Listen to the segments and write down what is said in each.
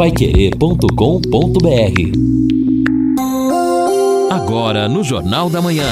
paiquerê.com.br Agora no Jornal da Manhã.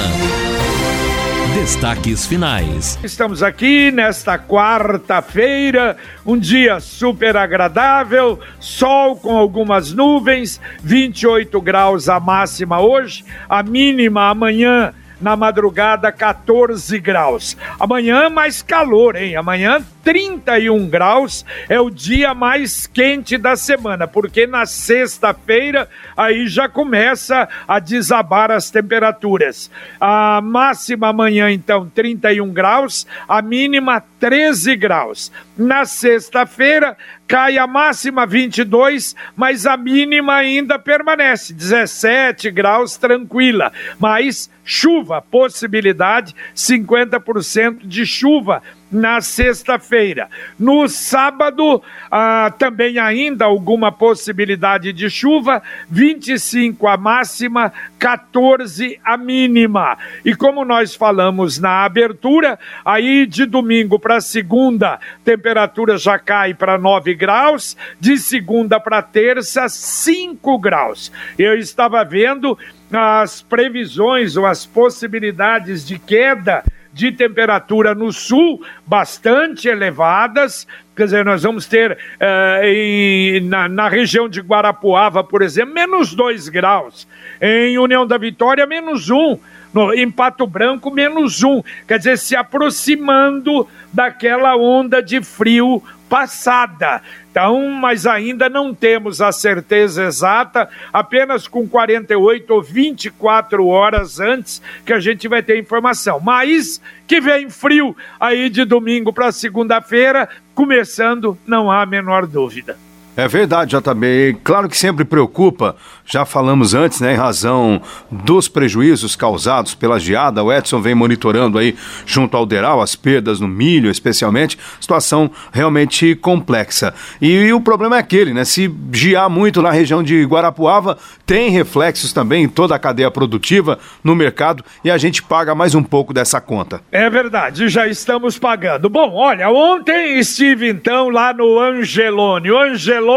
Destaques finais. Estamos aqui nesta quarta-feira, um dia super agradável, sol com algumas nuvens, 28 graus a máxima hoje, a mínima amanhã na madrugada 14 graus. Amanhã mais calor, hein? Amanhã 31 graus é o dia mais quente da semana, porque na sexta-feira aí já começa a desabar as temperaturas. A máxima amanhã então 31 graus, a mínima 13 graus. Na sexta-feira cai a máxima 22, mas a mínima ainda permanece 17 graus tranquila, mas chuva, possibilidade 50% de chuva na sexta-feira. No sábado, ah, também ainda alguma possibilidade de chuva, 25 a máxima, 14 a mínima. E como nós falamos na abertura, aí de domingo para segunda, temperatura já cai para 9 graus, de segunda para terça, 5 graus. Eu estava vendo as previsões ou as possibilidades de queda de temperatura no sul bastante elevadas. Quer dizer, nós vamos ter uh, em, na, na, região de Guarapuava, por exemplo, menos 2 graus. Em União da Vitória, menos 1. Um. No, em Pato Branco, menos 1. Um. Quer dizer, se aproximando daquela onda de frio passada. Então, mas ainda não temos a certeza exata, apenas com 48 ou 24 horas antes que a gente vai ter informação. Mas que vem frio aí de domingo para segunda-feira, começando, não há a menor dúvida. É verdade, JB. Claro que sempre preocupa, já falamos antes, né, em razão dos prejuízos causados pela geada. O Edson vem monitorando aí junto ao Deral as perdas no milho, especialmente. Situação realmente complexa. E, o problema é aquele, né? Se gear muito na região de Guarapuava, tem reflexos também em toda a cadeia produtiva no mercado e a gente paga mais um pouco dessa conta. É verdade, já estamos pagando. Bom, olha, ontem estive então lá no Angelone. O Angelone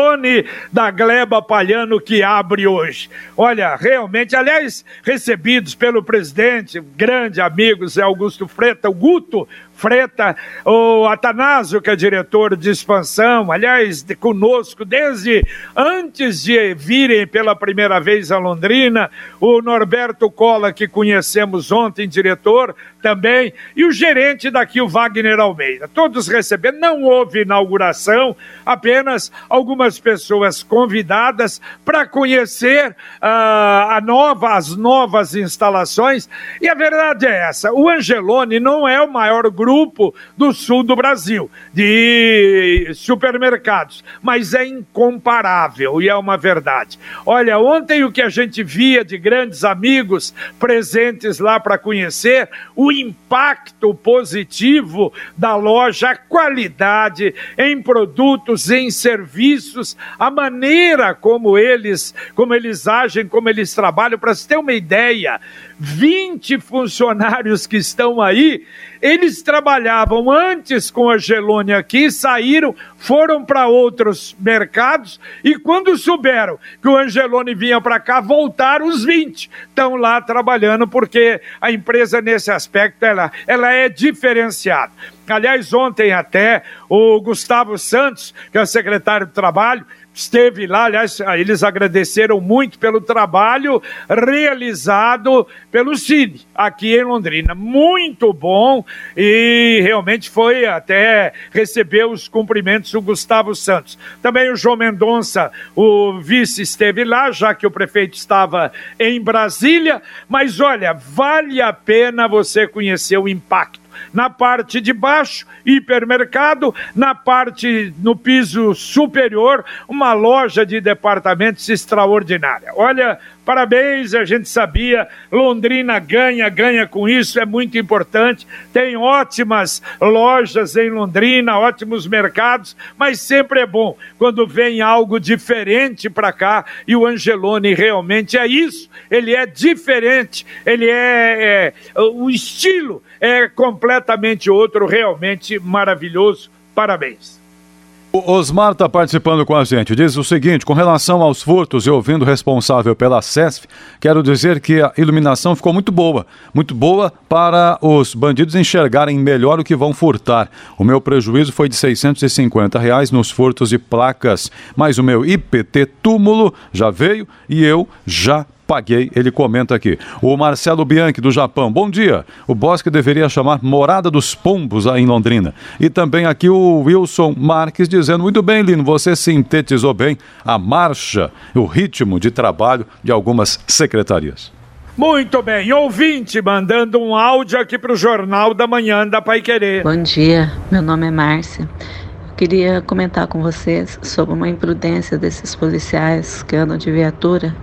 Da Gleba Palhano que abre hoje. Olha, realmente, aliás, recebidos pelo presidente, grande amigo Zé Augusto Freta, o Guto Freta, o Atanásio, que é diretor de expansão, aliás, de, conosco desde antes de virem pela primeira vez a Londrina, o Norberto Cola, que conhecemos ontem, diretor também, e o gerente daqui, o Wagner Almeida. Todos receberam, não houve inauguração, apenas algumas pessoas convidadas para conhecer uh, a nova, as novas instalações, e a verdade é essa: o Angelone não é o maior grupo grupo do sul do Brasil de supermercados, mas é incomparável e é uma verdade. Olha, ontem o que a gente via de grandes amigos presentes lá para conhecer, o impacto positivo da loja, a qualidade em produtos, em serviços, a maneira como eles, como eles agem, como eles trabalham, para você ter uma ideia, 20 funcionários que estão aí, eles trabalhavam antes com a Gelone aqui, saíram, foram para outros mercados e quando souberam que o Angelone vinha para cá, voltaram os 20. Estão lá trabalhando porque a empresa nesse aspecto ela, ela é diferenciada. Aliás, ontem até o Gustavo Santos, que é o secretário do Trabalho, esteve lá, aliás, eles agradeceram muito pelo trabalho realizado pelo Cine aqui em Londrina. Muito bom e realmente foi até receber os cumprimentos do Gustavo Santos. Também o João Mendonça, o vice, esteve lá, já que o prefeito estava em Brasília. Mas olha, vale a pena você conhecer o impacto na parte de baixo, hipermercado, na parte no piso superior, uma loja de departamentos extraordinária. Olha, Parabéns, a gente sabia. Londrina ganha, ganha com isso, é muito importante. Tem ótimas lojas em Londrina, ótimos mercados, mas sempre é bom quando vem algo diferente para cá e o Angelone realmente é isso. Ele é diferente, ele é, é o estilo é completamente outro, realmente maravilhoso. Parabéns. O Osmar está participando com a gente. Diz o seguinte: com relação aos furtos e ouvindo o responsável pela CESF, quero dizer que a iluminação ficou muito boa. Muito boa para os bandidos enxergarem melhor o que vão furtar. O meu prejuízo foi de 650 reais nos furtos de placas, mas o meu IPT túmulo já veio e eu já paguei, ele comenta aqui. O Marcelo Bianchi, do Japão. Bom dia. O Bosque deveria chamar Morada dos Pombos aí em Londrina. E também aqui o Wilson Marques dizendo: muito bem, Lino, você sintetizou bem a marcha, o ritmo de trabalho de algumas secretarias. Muito bem, ouvinte mandando um áudio aqui para o Jornal da Manhã da Pai Querer. Bom dia, meu nome é Márcia. Eu queria comentar com vocês sobre uma imprudência desses policiais que andam de viatura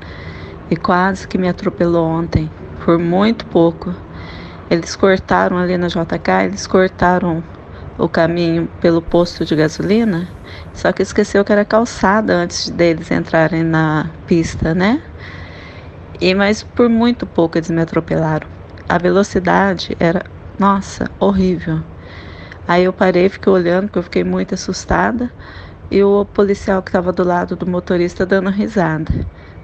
e quase que me atropelou ontem, por muito pouco. Eles cortaram ali na JK, eles cortaram o caminho pelo posto de gasolina, só que esqueceu que era calçada antes deles entrarem na pista, né? E mas por muito pouco eles me atropelaram. A velocidade era, nossa, horrível. Aí eu parei, fiquei olhando, porque eu fiquei muito assustada, e o policial que estava do lado do motorista dando risada.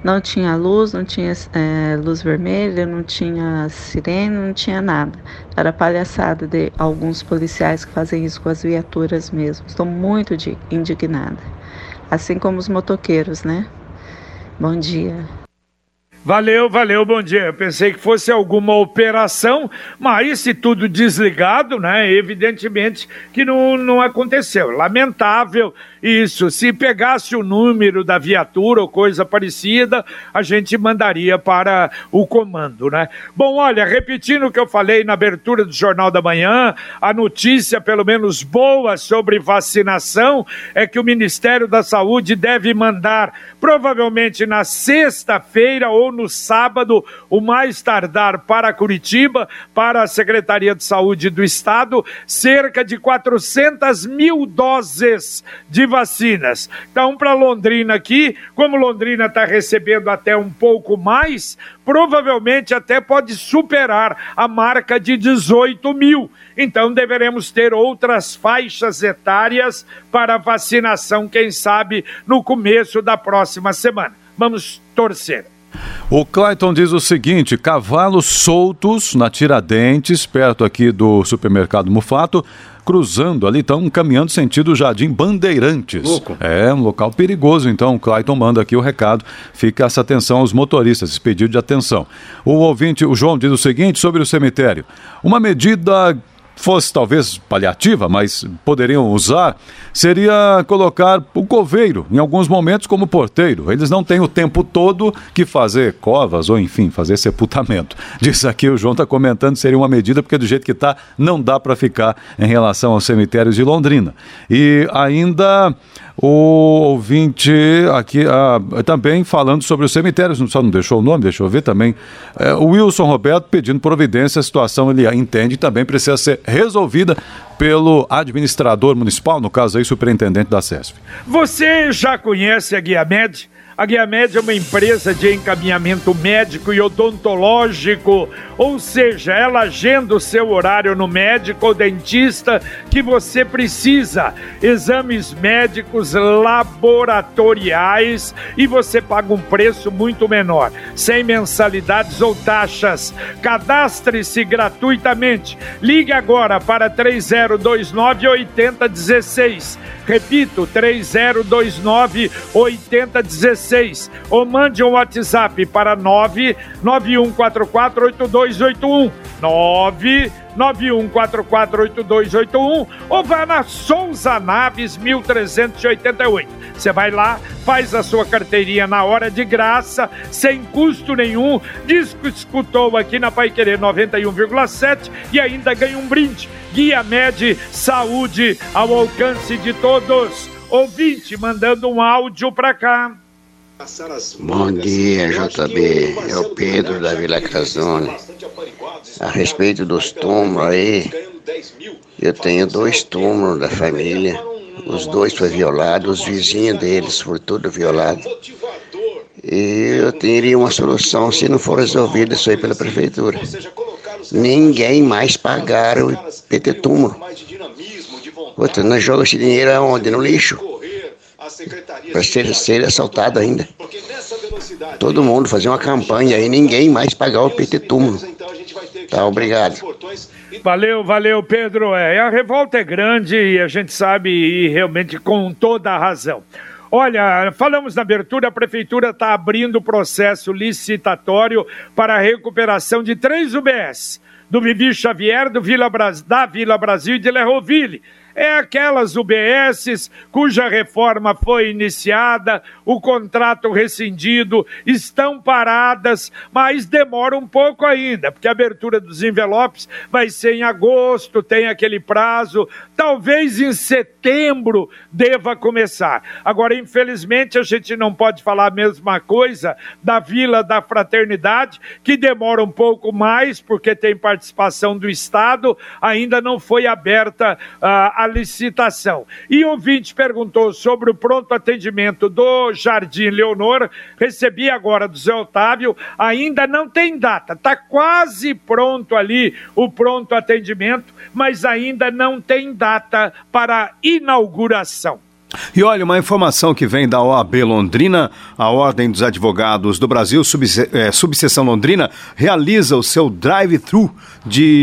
Não tinha luz, não tinha é, luz vermelha, não tinha sirene, não tinha nada. Era palhaçada de alguns policiais que fazem isso com as viaturas mesmo. Estou muito indignada. Assim como os motoqueiros, né? Bom dia. Valeu, valeu, bom dia. Eu pensei que fosse alguma operação, mas se tudo desligado, né? Evidentemente que não, não aconteceu. Lamentável isso. Se pegasse o número da viatura ou coisa parecida, a gente mandaria para o comando, né? Bom, olha, repetindo o que eu falei na abertura do Jornal da Manhã, a notícia, pelo menos boa, sobre vacinação é que o Ministério da Saúde deve mandar, provavelmente na sexta-feira ou no sábado, o mais tardar para Curitiba, para a Secretaria de Saúde do Estado, cerca de 400 mil doses de vacinas. Então, para Londrina aqui, como Londrina está recebendo até um pouco mais, provavelmente até pode superar a marca de 18 mil. Então, deveremos ter outras faixas etárias para vacinação, quem sabe, no começo da próxima semana. Vamos torcer. O Clayton diz o seguinte: cavalos soltos na Tiradentes, perto aqui do supermercado Mufato, cruzando ali, estão caminhando sentido Jardim Bandeirantes. Louco. É um local perigoso, então o Clayton manda aqui o recado. Fica essa atenção aos motoristas, esse pedido de atenção. O ouvinte, o João, diz o seguinte sobre o cemitério: uma medida fosse talvez paliativa, mas poderiam usar, seria colocar o coveiro em alguns momentos como porteiro. Eles não têm o tempo todo que fazer covas ou, enfim, fazer sepultamento. Diz aqui o João está comentando seria uma medida, porque do jeito que está, não dá para ficar em relação aos cemitérios de Londrina. E ainda o ouvinte aqui ah, também falando sobre os cemitérios, só não deixou o nome, deixa eu ver também. É, Wilson Roberto pedindo providência, a situação ele entende também precisa ser resolvida pelo administrador municipal, no caso aí, superintendente da SESF. Você já conhece a Guia Med? A Guia Média é uma empresa de encaminhamento médico e odontológico, ou seja, ela agenda o seu horário no médico ou dentista que você precisa, exames médicos laboratoriais e você paga um preço muito menor, sem mensalidades ou taxas. Cadastre-se gratuitamente. Ligue agora para 3029 8016. Repito, 3029 8016 ou mande um WhatsApp para 991448281. 991448281 ou vá na Souza Naves 1388. Você vai lá, faz a sua carteirinha na hora de graça, sem custo nenhum, diz que escutou aqui na Pai Querer 91,7 e ainda ganha um brinde. Guia Med Saúde ao alcance de todos. Ouvinte mandando um áudio para cá. Bom dia, JB. É o Pedro da Vila Casone. A respeito dos túmulos aí, eu tenho dois túmulos da família. Os dois foram violados, os vizinhos deles foram tudo violados. E eu teria uma solução se não for resolvido isso aí pela prefeitura. Ninguém mais pagar o PT túmulo. Outra, nós jogamos esse dinheiro aonde? No lixo. Para ser, ser assaltado ainda. Todo mundo fazer uma campanha aí, ninguém mais pagar o PT túmulo. Tá, obrigado. Valeu, valeu, Pedro. É, a revolta é grande e a gente sabe e realmente com toda a razão. Olha, falamos na abertura, a prefeitura está abrindo o processo licitatório para a recuperação de três UBS, do Vivi Xavier, do Vila Bras... da Vila Brasil e de Lerroville é aquelas UBSs cuja reforma foi iniciada, o contrato rescindido, estão paradas, mas demora um pouco ainda, porque a abertura dos envelopes vai ser em agosto, tem aquele prazo, talvez em setembro deva começar. Agora, infelizmente, a gente não pode falar a mesma coisa da Vila da Fraternidade, que demora um pouco mais, porque tem participação do Estado, ainda não foi aberta uh, a licitação. E o ouvinte perguntou sobre o pronto atendimento do Jardim Leonor. Recebi agora do Zé Otávio, ainda não tem data, está quase pronto ali o pronto atendimento, mas ainda não tem data para inauguração. E olha, uma informação que vem da OAB Londrina, a Ordem dos Advogados do Brasil, subse é, Subseção Londrina, realiza o seu drive-thru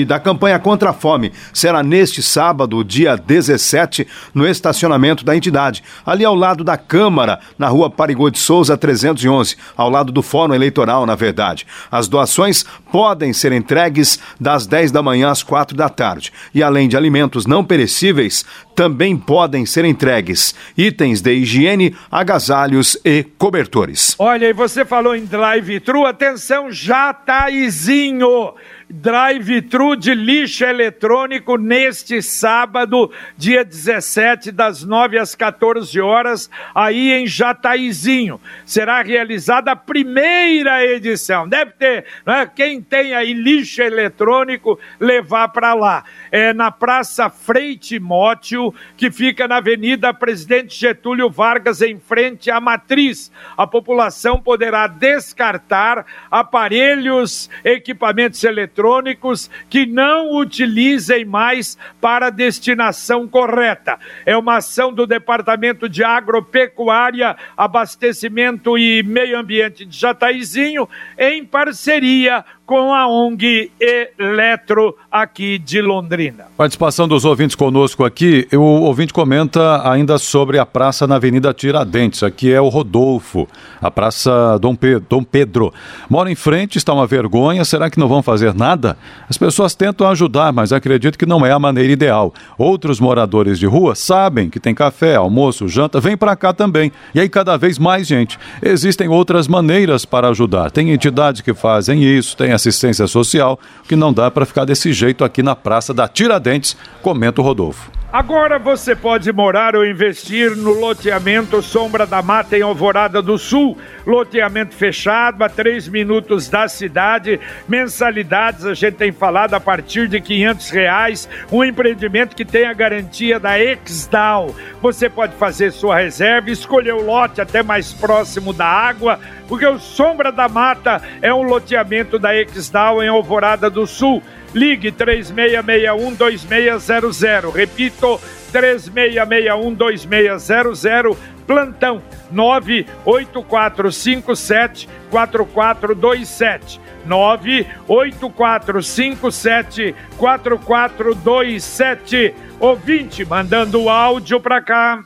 da campanha contra a fome. Será neste sábado, dia 17, no estacionamento da entidade, ali ao lado da Câmara, na rua Parigô de Souza 311, ao lado do Fórum Eleitoral, na verdade. As doações podem ser entregues das 10 da manhã às 4 da tarde. E além de alimentos não perecíveis, também podem ser entregues itens de higiene, agasalhos e cobertores. Olha, e você falou em drive-thru, atenção, Jataizinho! Drive-thru de lixo eletrônico neste sábado, dia 17, das 9 às 14 horas, aí em Jataizinho. Será realizada a primeira edição. Deve ter, né? quem tem aí lixo eletrônico, levar para lá. É na Praça Frei Timóteo, que fica na Avenida Presidente Getúlio Vargas, em frente à Matriz. A população poderá descartar aparelhos, equipamentos eletrônicos eletrônicos que não utilizem mais para destinação correta. É uma ação do Departamento de Agropecuária, Abastecimento e Meio Ambiente de Jataizinho, em parceria com a ONG Eletro aqui de Londrina. Participação dos ouvintes conosco aqui. O ouvinte comenta ainda sobre a praça na Avenida Tiradentes. Aqui é o Rodolfo, a Praça Dom, Dom Pedro. Mora em frente, está uma vergonha. Será que não vão fazer nada? As pessoas tentam ajudar, mas acredito que não é a maneira ideal. Outros moradores de rua sabem que tem café, almoço, janta, vem para cá também. E aí cada vez mais gente. Existem outras maneiras para ajudar. Tem entidades que fazem isso, tem assistência social, que não dá para ficar desse jeito aqui na Praça da Tiradentes, comenta o Rodolfo. Agora você pode morar ou investir no loteamento Sombra da Mata em Alvorada do Sul. Loteamento fechado a três minutos da cidade. Mensalidades a gente tem falado a partir de quinhentos reais. Um empreendimento que tem a garantia da Exdal. Você pode fazer sua reserva, escolher o lote até mais próximo da água, porque o Sombra da Mata é um loteamento da Exdal em Alvorada do Sul. Ligue 3661-2600. Repito, 3661-2600. Plantão 98457-4427. 98457-4427. Ouvinte, mandando o áudio para cá.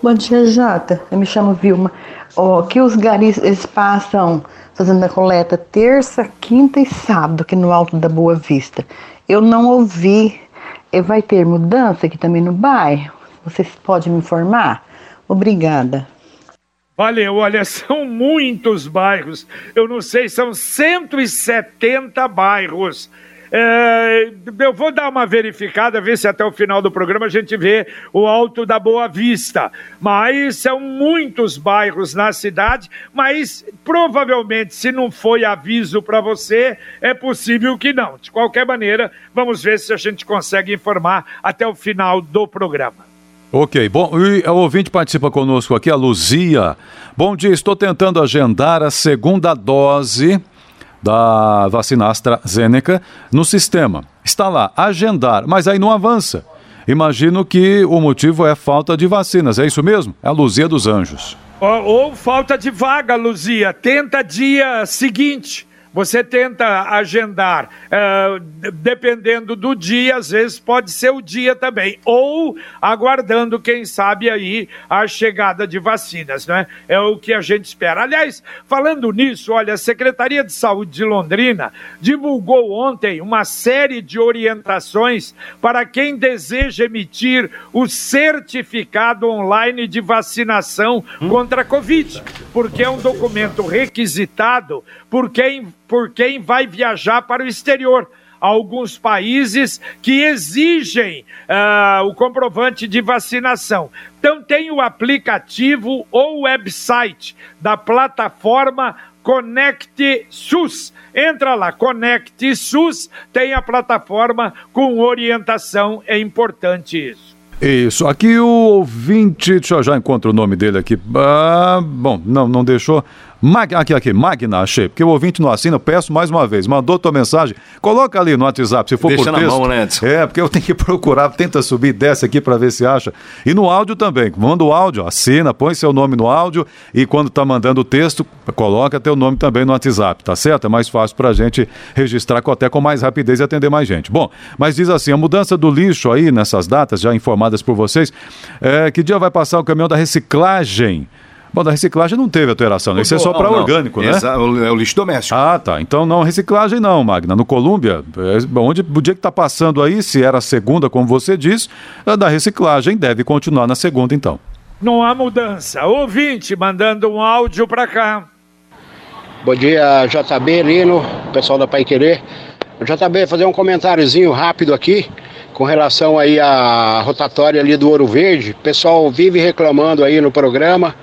Bom dia, Jota. Eu me chamo Vilma. Oh, que os garis eles passam fazendo a coleta terça, quinta e sábado aqui no Alto da Boa Vista. Eu não ouvi. Vai ter mudança aqui também no bairro? Vocês podem me informar? Obrigada. Valeu, olha, são muitos bairros. Eu não sei, são 170 bairros é, eu vou dar uma verificada, ver se até o final do programa a gente vê o Alto da Boa Vista. Mas são muitos bairros na cidade, mas provavelmente, se não foi aviso para você, é possível que não. De qualquer maneira, vamos ver se a gente consegue informar até o final do programa. Ok, bom, e o ouvinte participa conosco aqui, a Luzia. Bom dia, estou tentando agendar a segunda dose da vacina AstraZeneca no sistema. Está lá, agendar, mas aí não avança. Imagino que o motivo é falta de vacinas, é isso mesmo? É a Luzia dos Anjos. Ou, ou falta de vaga, Luzia. Tenta dia seguinte. Você tenta agendar, uh, dependendo do dia, às vezes pode ser o dia também, ou aguardando, quem sabe, aí a chegada de vacinas, né? É o que a gente espera. Aliás, falando nisso, olha, a Secretaria de Saúde de Londrina divulgou ontem uma série de orientações para quem deseja emitir o certificado online de vacinação hum? contra a Covid, porque é um documento requisitado por quem por quem vai viajar para o exterior. Alguns países que exigem uh, o comprovante de vacinação. Então, tem o aplicativo ou website da plataforma Conect SUS. Entra lá, Conect SUS, tem a plataforma com orientação, é importante isso. Isso, aqui o ouvinte, deixa eu já encontro o nome dele aqui. Ah, bom, não, não deixou. Mag, aqui, aqui, Magna, achei. Porque o ouvinte não assina, peço mais uma vez. Mandou tua mensagem, coloca ali no WhatsApp, se for Deixa por na texto. Mão, né, Edson? é, porque eu tenho que procurar, tenta subir, desce aqui para ver se acha. E no áudio também, manda o áudio, assina, põe seu nome no áudio e quando tá mandando o texto, coloca teu nome também no WhatsApp, tá certo? É mais fácil pra gente registrar com, até com mais rapidez e atender mais gente. Bom, mas diz assim, a mudança do lixo aí nessas datas, já informadas por vocês, é, que dia vai passar o caminhão da reciclagem? Bom, da reciclagem não teve alteração, né? Isso é só para orgânico, né? Exa- É o lixo doméstico. Ah, tá. Então não reciclagem não, Magna. No Colômbia, é, onde o dia que está passando aí, se era a segunda, como você diz, a da reciclagem deve continuar na segunda, então. Não há mudança. Ouvinte mandando um áudio para cá. Bom dia, JB, Lino, pessoal da Pai Querer. JB, fazer um comentáriozinho rápido aqui com relação aí à rotatória ali do Ouro Verde. O pessoal vive reclamando aí no programa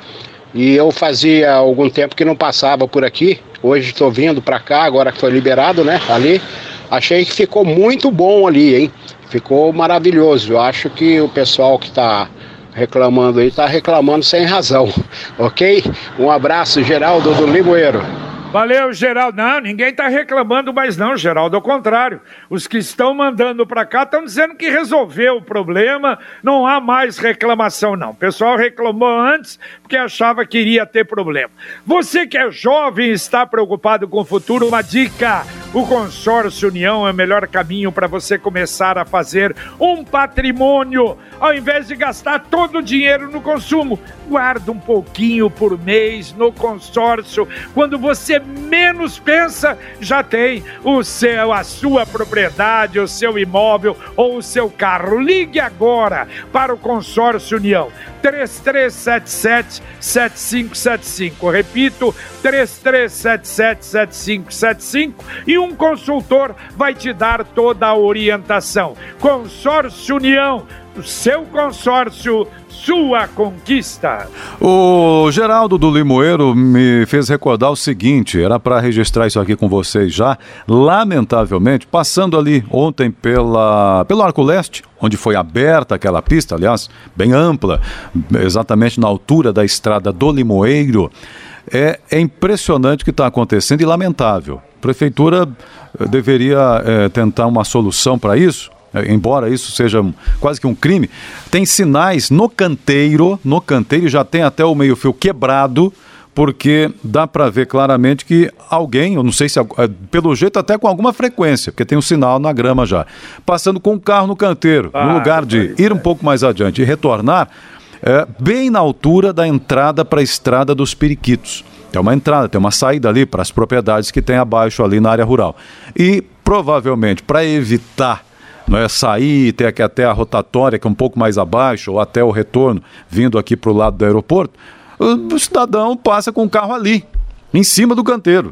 e eu fazia algum tempo que não passava por aqui. Hoje estou vindo para cá, agora que foi liberado, né? Ali. Achei que ficou muito bom ali, hein? Ficou maravilhoso. Eu acho que o pessoal que está reclamando aí está reclamando sem razão, ok? Um abraço, Geraldo do Limoeiro. Valeu, Geraldo. Não, ninguém está reclamando mais não, Geraldo. Ao contrário, os que estão mandando para cá estão dizendo que resolveu o problema, não há mais reclamação não. O pessoal reclamou antes porque achava que iria ter problema. Você que é jovem e está preocupado com o futuro, uma dica. O Consórcio União é o melhor caminho para você começar a fazer um patrimônio. Ao invés de gastar todo o dinheiro no consumo, guarda um pouquinho por mês no consórcio. Quando você menos pensa, já tem o seu, a sua propriedade, o seu imóvel ou o seu carro. Ligue agora para o Consórcio União. 3377 7575. Repito, 3377 7575 e um consultor vai te dar toda a orientação. Consórcio União, seu consórcio, sua conquista. O Geraldo do Limoeiro me fez recordar o seguinte: era para registrar isso aqui com vocês já. Lamentavelmente, passando ali ontem pela, pelo Arco Leste, onde foi aberta aquela pista, aliás, bem ampla, exatamente na altura da estrada do Limoeiro. É, é impressionante o que está acontecendo e lamentável. A prefeitura eh, deveria eh, tentar uma solução para isso embora isso seja um, quase que um crime, tem sinais no canteiro, no canteiro já tem até o meio-fio quebrado, porque dá para ver claramente que alguém, eu não sei se pelo jeito até com alguma frequência, porque tem um sinal na grama já, passando com o carro no canteiro, ah, no lugar de ir um pouco mais adiante e retornar, é, bem na altura da entrada para a estrada dos Periquitos. Tem uma entrada, tem uma saída ali para as propriedades que tem abaixo ali na área rural. E provavelmente para evitar não é sair, ter aqui até a rotatória, que é um pouco mais abaixo, ou até o retorno, vindo aqui para o lado do aeroporto, o cidadão passa com o carro ali, em cima do canteiro.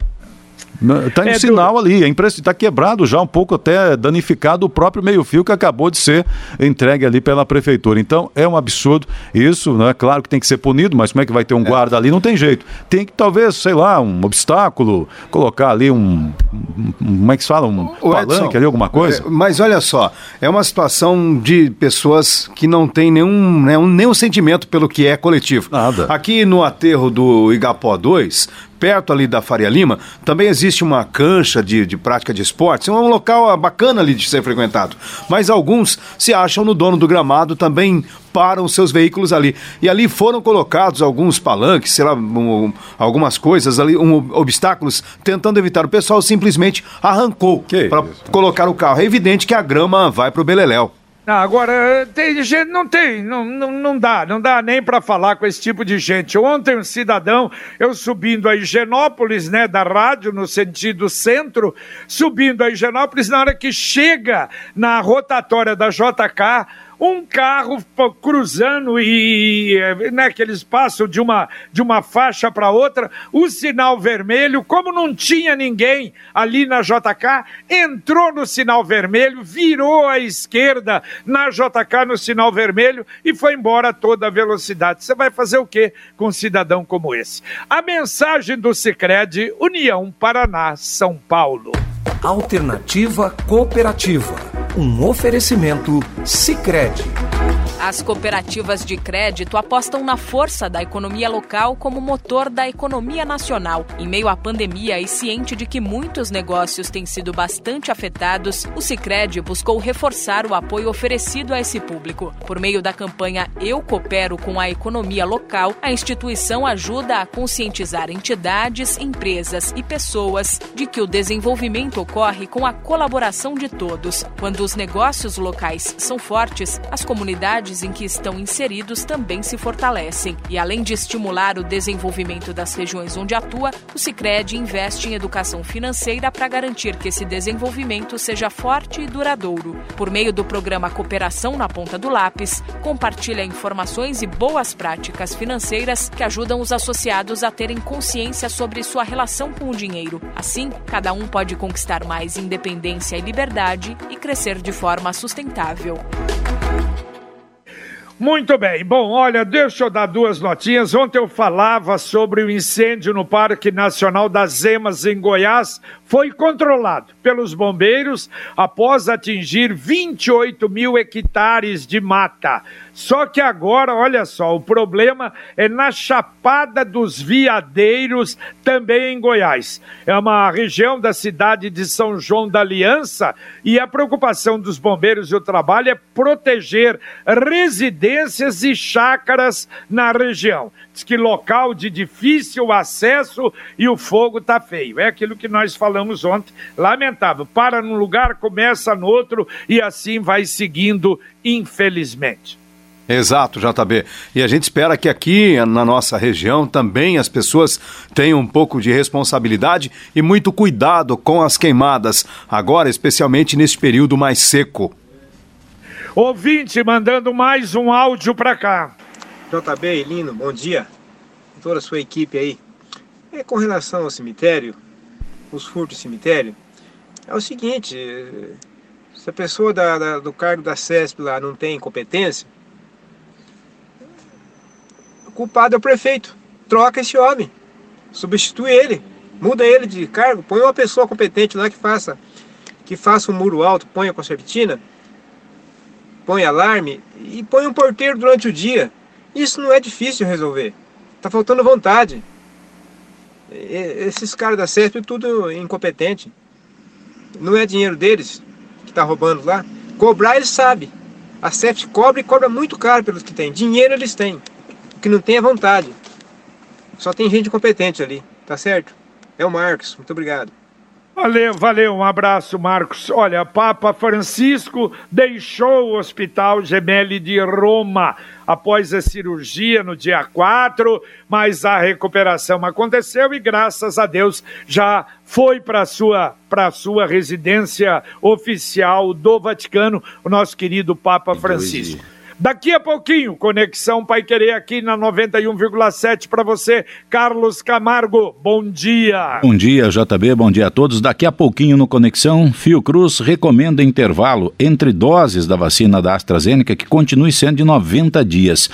Está em é sinal do... ali, é está quebrado já um pouco até danificado o próprio meio-fio que acabou de ser entregue ali pela prefeitura. Então é um absurdo isso, não é claro que tem que ser punido, mas como é que vai ter um guarda ali? Não tem jeito. Tem que talvez, sei lá, um obstáculo, colocar ali um, um como é que se fala, um o palanque Edson, ali, alguma coisa. É, mas olha só, é uma situação de pessoas que não têm nenhum, né, nenhum sentimento pelo que é coletivo. Nada. Aqui no aterro do Igapó 2, perto ali da Faria Lima, também existe uma cancha de, de prática de esportes. É um local bacana ali de ser frequentado. Mas alguns se acham no dono do gramado também param seus veículos ali. E ali foram colocados alguns palanques, sei lá, um, algumas coisas ali, um, obstáculos, tentando evitar. O pessoal simplesmente arrancou para colocar o carro. É evidente que a grama vai para o Beleléu. Não, agora, tem gente, não tem, não, não, não dá, não dá nem para falar com esse tipo de gente. Ontem um cidadão, eu subindo a Higienópolis, né, da rádio, no sentido centro, subindo a Higienópolis, na hora que chega na rotatória da JK, um carro cruzando e né, que eles passam de uma, de uma faixa para outra, o sinal vermelho, como não tinha ninguém ali na JK, entrou no sinal vermelho, virou à esquerda na JK no sinal vermelho e foi embora a toda a velocidade. Você vai fazer o que com um cidadão como esse? A mensagem do Sicredi União Paraná São Paulo. Alternativa Cooperativa. Um oferecimento Sicredi. As cooperativas de crédito apostam na força da economia local como motor da economia nacional. Em meio à pandemia e ciente de que muitos negócios têm sido bastante afetados, o Sicredi buscou reforçar o apoio oferecido a esse público. Por meio da campanha Eu Coopero com a Economia Local, a instituição ajuda a conscientizar entidades, empresas e pessoas de que o desenvolvimento ocorre com a colaboração de todos. Quando os negócios locais são fortes, as comunidades em que estão inseridos também se fortalecem. E além de estimular o desenvolvimento das regiões onde atua, o Sicredi investe em educação financeira para garantir que esse desenvolvimento seja forte e duradouro. Por meio do programa Cooperação na Ponta do Lápis, compartilha informações e boas práticas financeiras que ajudam os associados a terem consciência sobre sua relação com o dinheiro. Assim, cada um pode conquistar mais independência e liberdade e crescer de forma sustentável. Muito bem. Bom, olha, deixa eu dar duas notinhas. Ontem eu falava sobre o incêndio no Parque Nacional das Emas, em Goiás. Foi controlado pelos bombeiros após atingir 28 mil hectares de mata. Só que agora, olha só, o problema é na Chapada dos Veadeiros, também em Goiás. É uma região da cidade de São João da Aliança e a preocupação dos bombeiros e o trabalho é proteger residências e chácaras na região. Diz que local de difícil acesso e o fogo tá feio. É aquilo que nós falamos ontem. Lamentável. Para num lugar, começa no outro e assim vai seguindo, infelizmente. Exato, JB. E a gente espera que aqui na nossa região também as pessoas tenham um pouco de responsabilidade e muito cuidado com as queimadas, agora especialmente neste período mais seco. Ouvinte mandando mais um áudio para cá. JB, Lino, bom dia. Toda a sua equipe aí. É com relação ao cemitério, os furtos do cemitério, é o seguinte, se a pessoa da, da, do cargo da CESP lá não tem competência, culpado é o prefeito. Troca esse homem, substitui ele, muda ele de cargo, põe uma pessoa competente lá que faça, que faça um muro alto, põe a concertina, põe alarme e põe um porteiro durante o dia. Isso não é difícil resolver. Tá faltando vontade. Esses caras da CESP tudo incompetente. Não é dinheiro deles que está roubando lá. Cobrar eles sabem. A CESP cobra e cobra muito caro pelos que têm. Dinheiro eles têm que não tem a vontade. Só tem gente competente ali, tá certo? É o Marcos, muito obrigado. Valeu, valeu, um abraço, Marcos. Olha, Papa Francisco deixou o Hospital Gemelli de Roma após a cirurgia no dia 4, mas a recuperação aconteceu e graças a Deus já foi para sua para sua residência oficial do Vaticano, o nosso querido Papa Francisco. Daqui a pouquinho, Conexão Pai Querer aqui na 91,7 para você, Carlos Camargo. Bom dia. Bom dia, JB. Bom dia a todos. Daqui a pouquinho no Conexão, Fiocruz recomenda intervalo entre doses da vacina da AstraZeneca que continue sendo de 90 dias.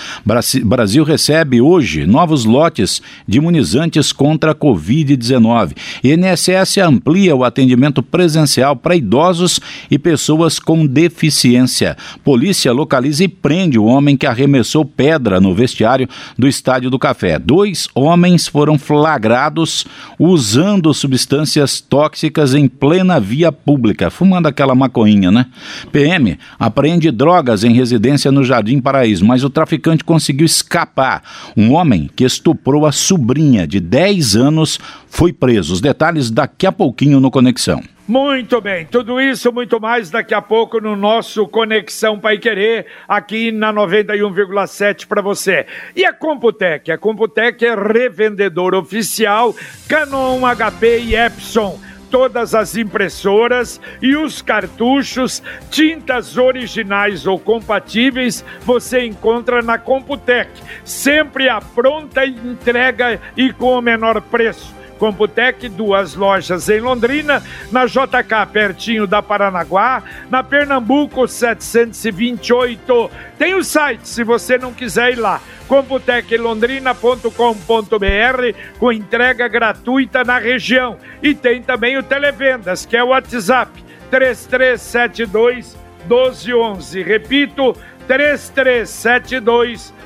Brasil recebe hoje novos lotes de imunizantes contra a Covid-19. INSS amplia o atendimento presencial para idosos e pessoas com deficiência. Polícia localiza e prende o homem que arremessou pedra no vestiário do Estádio do Café. Dois homens foram flagrados usando substâncias tóxicas em plena via pública, fumando aquela maconhinha, né? PM apreende drogas em residência no Jardim Paraíso, mas o traficante conseguiu escapar. Um homem que estuprou a sobrinha de 10 anos foi preso. Os detalhes daqui a pouquinho no Conexão. Muito bem, tudo isso, muito mais daqui a pouco no nosso Conexão Pai Querer, aqui na 91,7 para você. E a Computec? A Computec é revendedor oficial Canon, HP e Epson todas as impressoras e os cartuchos, tintas originais ou compatíveis, você encontra na Computec, sempre a pronta entrega e com o menor preço. Computec, duas lojas em Londrina, na JK, pertinho da Paranaguá, na Pernambuco 728. Tem o site, se você não quiser ir lá, computeclondrina.com.br, com entrega gratuita na região. E tem também o Televendas, que é o WhatsApp, 3372 1211. Repito, 3372 1211.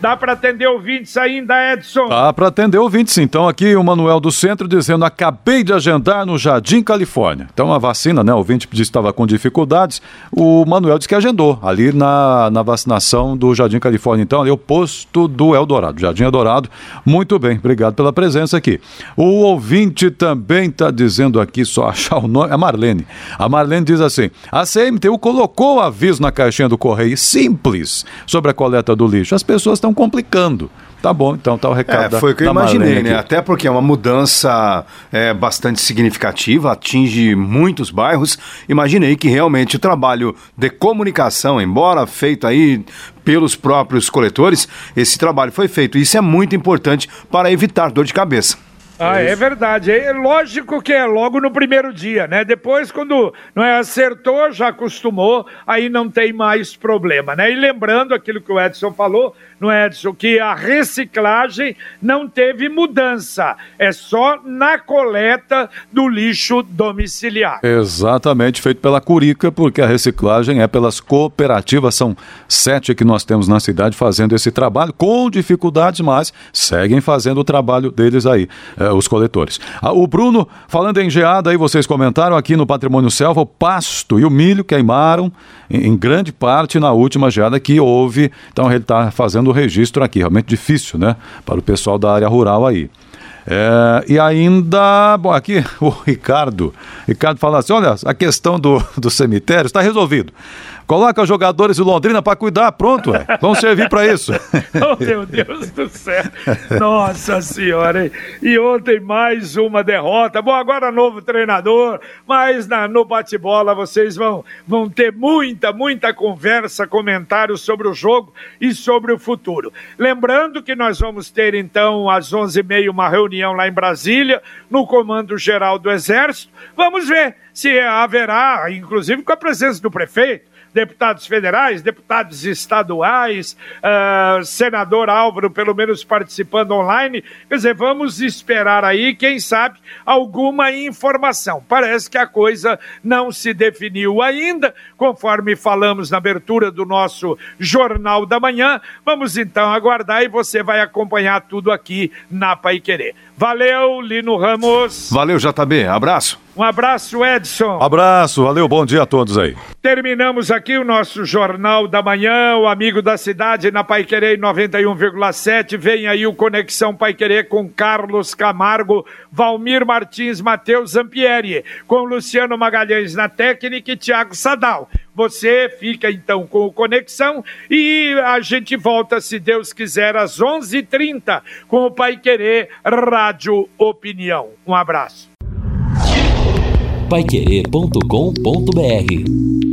Dá para atender ouvintes ainda, Edson? Dá para atender ouvintes, então. Aqui o Manuel do Centro dizendo: acabei de agendar no Jardim Califórnia. Então a vacina, né? O ouvinte disse que estava com dificuldades. O Manuel disse que agendou ali na, na vacinação do Jardim Califórnia. Então, ali é o posto do Eldorado, Jardim Eldorado. Muito bem, obrigado pela presença aqui. O ouvinte também está dizendo aqui, só achar o nome, a Marlene. A Marlene diz assim: a CMTU colocou aviso na caixinha do correio simples sobre a coleta do lixo. As pessoas estão complicando. Tá bom, então tá o recado. É, foi o que eu imaginei, né? Até porque é uma mudança é, bastante significativa, atinge muitos bairros. Imaginei que realmente o trabalho de comunicação, embora feito aí pelos próprios coletores, esse trabalho foi feito. Isso é muito importante para evitar dor de cabeça. Ah, é verdade. É lógico que é logo no primeiro dia, né? Depois, quando não é acertou, já acostumou, aí não tem mais problema, né? E lembrando aquilo que o Edson falou, não é, Edson, que a reciclagem não teve mudança, é só na coleta do lixo domiciliar. Exatamente, feito pela Curica, porque a reciclagem é pelas cooperativas, são sete que nós temos na cidade fazendo esse trabalho, com dificuldades, mas seguem fazendo o trabalho deles aí, eh, os coletores. Ah, o Bruno, falando em geada, aí vocês comentaram aqui no Patrimônio Selva, o pasto e o milho queimaram em, em grande parte na última geada que houve, então ele está fazendo o registro aqui, realmente difícil, né, para o pessoal da área rural aí. É, e ainda, bom, aqui o Ricardo, Ricardo fala assim, olha, a questão do, do cemitério está resolvido. Coloca jogadores de Londrina para cuidar, pronto, é. vão servir para isso. oh, meu Deus do céu. Nossa Senhora. Hein? E ontem mais uma derrota. Bom, agora novo treinador, mas na, no bate-bola vocês vão, vão ter muita, muita conversa, comentários sobre o jogo e sobre o futuro. Lembrando que nós vamos ter então às 11h30 uma reunião lá em Brasília, no Comando Geral do Exército. Vamos ver se haverá, inclusive com a presença do prefeito, deputados federais, deputados estaduais, uh, senador Álvaro, pelo menos participando online. Quer dizer, vamos esperar aí, quem sabe, alguma informação. Parece que a coisa não se definiu ainda, conforme falamos na abertura do nosso Jornal da Manhã. Vamos então aguardar e você vai acompanhar tudo aqui na Pai Querer. Valeu, Lino Ramos. Valeu, JB. Abraço. Um abraço, Edson. Abraço, valeu, bom dia a todos aí. Terminamos aqui o nosso Jornal da Manhã, o Amigo da Cidade na Paiquerê 91,7. Vem aí o Conexão Paiquerê com Carlos Camargo, Valmir Martins, Matheus Zampieri, com Luciano Magalhães na técnica e Tiago Sadal. Você fica então com o Conexão e a gente volta, se Deus quiser, às 11:30 h 30 com o Pai Querer Rádio Opinião. Um abraço paiquerê.com.br